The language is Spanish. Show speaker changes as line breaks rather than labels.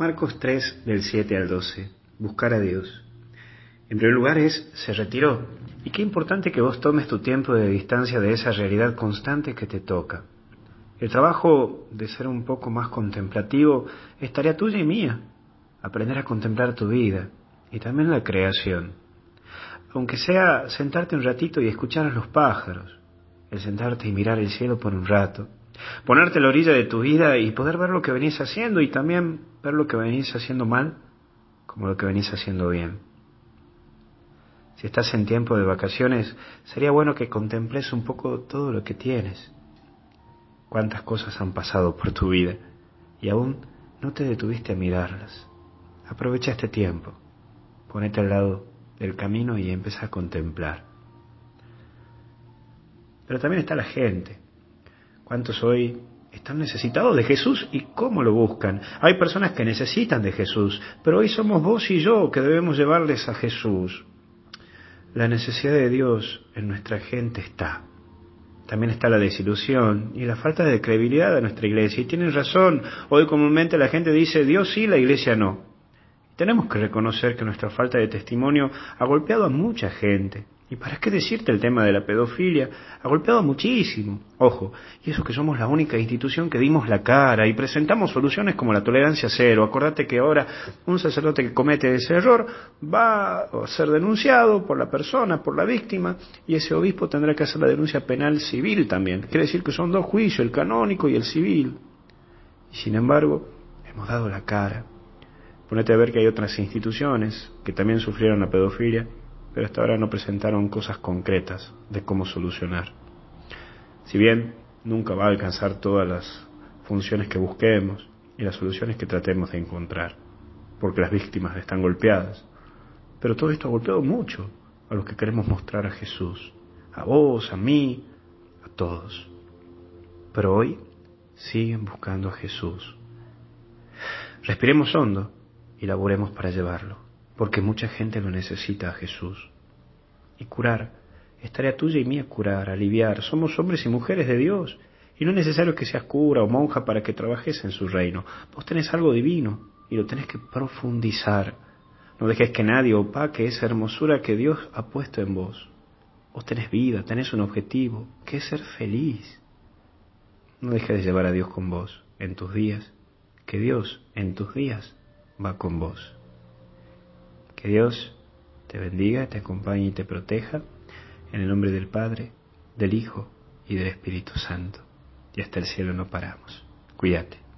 Marcos 3 del 7 al 12. Buscar a Dios. En primer lugar es, se retiró. Y qué importante que vos tomes tu tiempo de distancia de esa realidad constante que te toca. El trabajo de ser un poco más contemplativo es tarea tuya y mía. Aprender a contemplar tu vida y también la creación. Aunque sea sentarte un ratito y escuchar a los pájaros, el sentarte y mirar el cielo por un rato, ponerte a la orilla de tu vida y poder ver lo que venís haciendo y también ver lo que venís haciendo mal como lo que venís haciendo bien. Si estás en tiempo de vacaciones, sería bueno que contemples un poco todo lo que tienes. Cuántas cosas han pasado por tu vida y aún no te detuviste a mirarlas. Aprovecha este tiempo, ponete al lado del camino y empieza a contemplar. Pero también está la gente. ¿Cuántos hoy están necesitados de Jesús y cómo lo buscan? Hay personas que necesitan de Jesús, pero hoy somos vos y yo que debemos llevarles a Jesús. La necesidad de Dios en nuestra gente está. También está la desilusión y la falta de credibilidad de nuestra iglesia. Y tienen razón, hoy comúnmente la gente dice Dios sí, la iglesia no. Tenemos que reconocer que nuestra falta de testimonio ha golpeado a mucha gente. ¿Y para qué decirte el tema de la pedofilia? Ha golpeado muchísimo. Ojo, y eso que somos la única institución que dimos la cara y presentamos soluciones como la tolerancia cero. Acordate que ahora un sacerdote que comete ese error va a ser denunciado por la persona, por la víctima, y ese obispo tendrá que hacer la denuncia penal civil también. Quiere decir que son dos juicios, el canónico y el civil. Y sin embargo, hemos dado la cara. Ponete a ver que hay otras instituciones que también sufrieron la pedofilia pero hasta ahora no presentaron cosas concretas de cómo solucionar. Si bien nunca va a alcanzar todas las funciones que busquemos y las soluciones que tratemos de encontrar, porque las víctimas están golpeadas, pero todo esto ha golpeado mucho a los que queremos mostrar a Jesús, a vos, a mí, a todos. Pero hoy siguen buscando a Jesús. Respiremos hondo y laboremos para llevarlo porque mucha gente lo necesita a Jesús. Y curar, es tarea tuya y mía curar, aliviar. Somos hombres y mujeres de Dios. Y no es necesario que seas cura o monja para que trabajes en su reino. Vos tenés algo divino y lo tenés que profundizar. No dejes que nadie opaque esa hermosura que Dios ha puesto en vos. Vos tenés vida, tenés un objetivo, que es ser feliz. No dejes de llevar a Dios con vos en tus días, que Dios en tus días va con vos. Que Dios te bendiga, te acompañe y te proteja. En el nombre del Padre, del Hijo y del Espíritu Santo. Y hasta el cielo no paramos. Cuídate.